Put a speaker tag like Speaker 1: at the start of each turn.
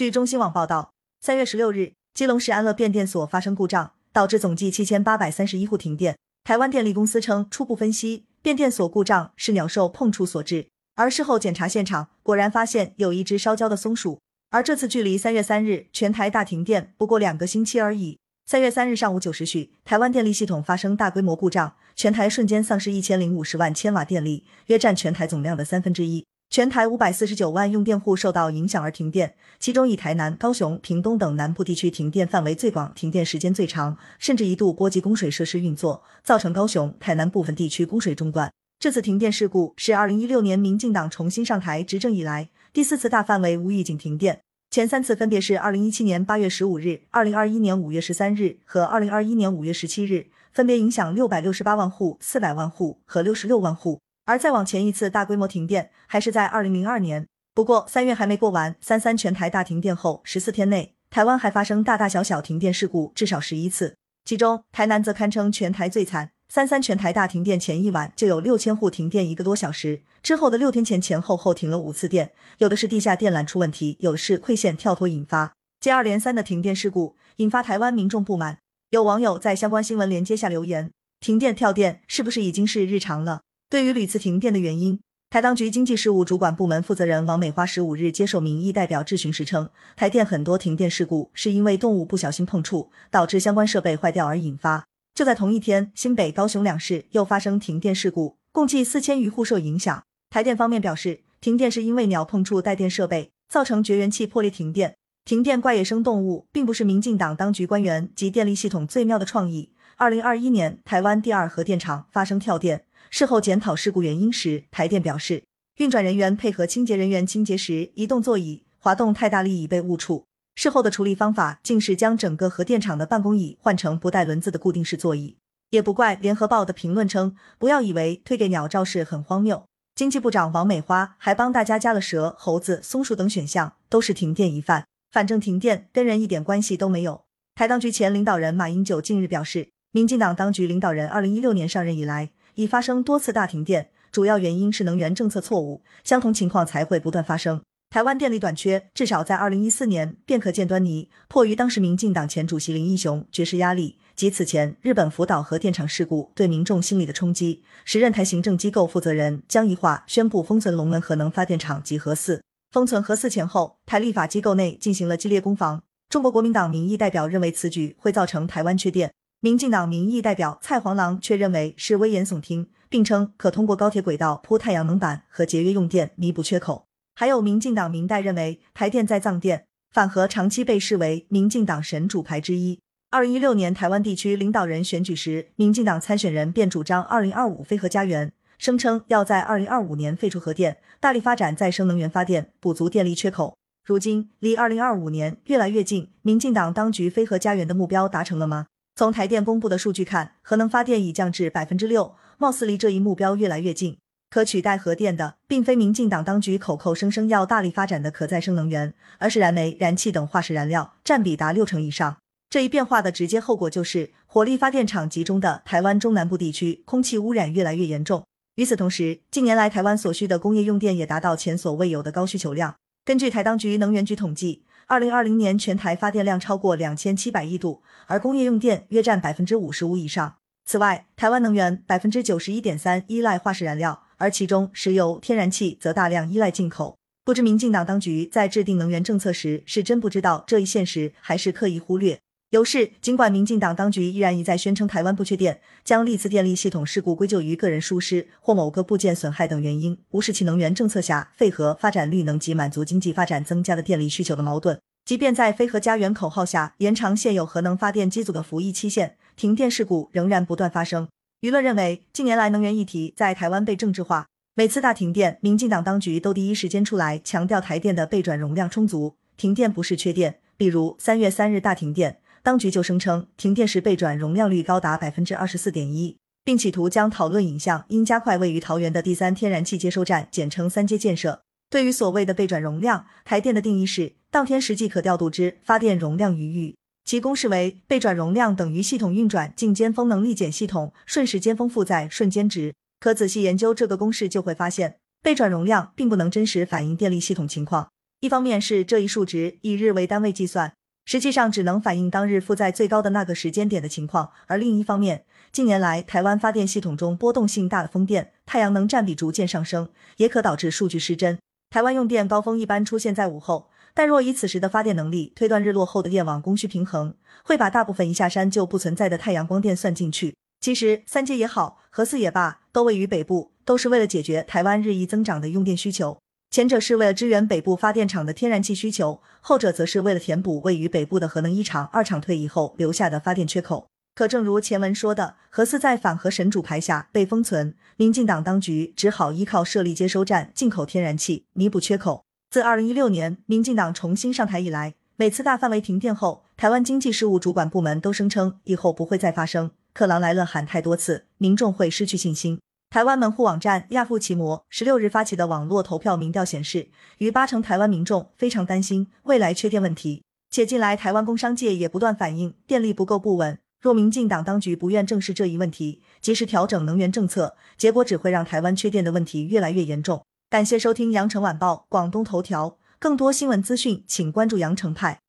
Speaker 1: 据中新网报道，三月十六日，基隆市安乐变电所发生故障，导致总计七千八百三十一户停电。台湾电力公司称，初步分析，变电所故障是鸟兽碰触所致，而事后检查现场，果然发现有一只烧焦的松鼠。而这次距离三月三日全台大停电不过两个星期而已。三月三日上午九时许，台湾电力系统发生大规模故障，全台瞬间丧失一千零五十万千瓦电力，约占全台总量的三分之一。全台五百四十九万用电户受到影响而停电，其中以台南、高雄、屏东等南部地区停电范围最广，停电时间最长，甚至一度波及供水设施运作，造成高雄、台南部分地区供水中断。这次停电事故是二零一六年民进党重新上台执政以来第四次大范围无预警停电。前三次分别是二零一七年八月十五日、二零二一年五月十三日和二零二一年五月十七日，分别影响六百六十八万户、四百万户和六十六万户。而再往前一次大规模停电还是在二零零二年。不过三月还没过完，三三全台大停电后十四天内，台湾还发生大大小小停电事故至少十一次，其中台南则堪称全台最惨。三三全台大停电前一晚就有六千户停电一个多小时，之后的六天前前后后停了五次电，有的是地下电缆出问题，有的是馈线跳脱引发。接二连三的停电事故引发台湾民众不满，有网友在相关新闻连接下留言：停电跳电是不是已经是日常了？对于屡次停电的原因，台当局经济事务主管部门负责人王美花十五日接受民意代表质询时称，台电很多停电事故是因为动物不小心碰触，导致相关设备坏掉而引发。就在同一天，新北、高雄两市又发生停电事故，共计四千余户受影响。台电方面表示，停电是因为鸟碰触带电设备，造成绝缘器破裂停电。停电怪野生动物，并不是民进党当局官员及电力系统最妙的创意。二零二一年，台湾第二核电厂发生跳电，事后检讨事故原因时，台电表示，运转人员配合清洁人员清洁时，移动座椅滑动太大力已被误触。事后的处理方法竟是将整个核电厂的办公椅换成不带轮子的固定式座椅，也不怪联合报的评论称，不要以为推给鸟肇事很荒谬。经济部长王美花还帮大家加了蛇、猴子、松鼠等选项，都是停电疑犯，反正停电跟人一点关系都没有。台当局前领导人马英九近日表示，民进党当局领导人二零一六年上任以来，已发生多次大停电，主要原因是能源政策错误，相同情况才会不断发生。台湾电力短缺，至少在二零一四年便可见端倪。迫于当时民进党前主席林义雄绝食压力及此前日本福岛核电厂事故对民众心理的冲击，时任台行政机构负责人江宜桦宣布封存龙门核能发电厂及核四。封存核四前后，台立法机构内进行了激烈攻防。中国国民党民意代表认为此举会造成台湾缺电，民进党民意代表蔡黄郎却认为是危言耸听，并称可通过高铁轨道铺太阳能板和节约用电弥补缺口。还有民进党民代认为台电在藏电反核长期被视为民进党神主牌之一。二零一六年台湾地区领导人选举时，民进党参选人便主张二零二五非核家园，声称要在二零二五年废除核电，大力发展再生能源发电，补足电力缺口。如今离二零二五年越来越近，民进党当局非核家园的目标达成了吗？从台电公布的数据看，核能发电已降至百分之六，貌似离这一目标越来越近。可取代核电的，并非民进党当局口口声声要大力发展的可再生能源，而是燃煤、燃气等化石燃料，占比达六成以上。这一变化的直接后果就是，火力发电厂集中的台湾中南部地区空气污染越来越严重。与此同时，近年来台湾所需的工业用电也达到前所未有的高需求量。根据台当局能源局统计，二零二零年全台发电量超过两千七百亿度，而工业用电约占百分之五十五以上。此外，台湾能源百分之九十一点三依赖化石燃料。而其中，石油、天然气则大量依赖进口。不知民进党当局在制定能源政策时，是真不知道这一现实，还是刻意忽略？有事，尽管民进党当局依然一再宣称台湾不缺电，将历次电力系统事故归咎于个人疏失或某个部件损害等原因，无视其能源政策下废核发展绿能及满足经济发展增加的电力需求的矛盾。即便在非核家园口号下延长现有核能发电机组的服役期限，停电事故仍然不断发生。舆论认为，近年来能源议题在台湾被政治化。每次大停电，民进党当局都第一时间出来强调台电的备转容量充足，停电不是缺电。比如三月三日大停电，当局就声称停电时备转容量率高达百分之二十四点一，并企图将讨论引向应加快位于桃园的第三天然气接收站（简称三阶）建设。对于所谓的备转容量，台电的定义是当天实际可调度之发电容量余裕。其公式为备转容量等于系统运转净尖峰能力减系统瞬时尖峰负载瞬间值。可仔细研究这个公式，就会发现备转容量并不能真实反映电力系统情况。一方面是这一数值以日为单位计算，实际上只能反映当日负载最高的那个时间点的情况；而另一方面，近年来台湾发电系统中波动性大的风电、太阳能占比逐渐上升，也可导致数据失真。台湾用电高峰一般出现在午后，但若以此时的发电能力推断日落后的电网供需平衡，会把大部分一下山就不存在的太阳光电算进去。其实三阶也好，核四也罢，都位于北部，都是为了解决台湾日益增长的用电需求。前者是为了支援北部发电厂的天然气需求，后者则是为了填补位于北部的核能一厂、二厂退役后留下的发电缺口。可正如前文说的，核四在反核神主牌下被封存，民进党当局只好依靠设立接收站进口天然气弥补缺口。自二零一六年民进党重新上台以来，每次大范围停电后，台湾经济事务主管部门都声称以后不会再发生。克狼来了喊太多次，民众会失去信心。台湾门户网站亚富奇摩十六日发起的网络投票民调显示，逾八成台湾民众非常担心未来缺电问题，且近来台湾工商界也不断反映电力不够不稳。若民进党当局不愿正视这一问题，及时调整能源政策，结果只会让台湾缺电的问题越来越严重。感谢收听羊城晚报广东头条，更多新闻资讯，请关注羊城派。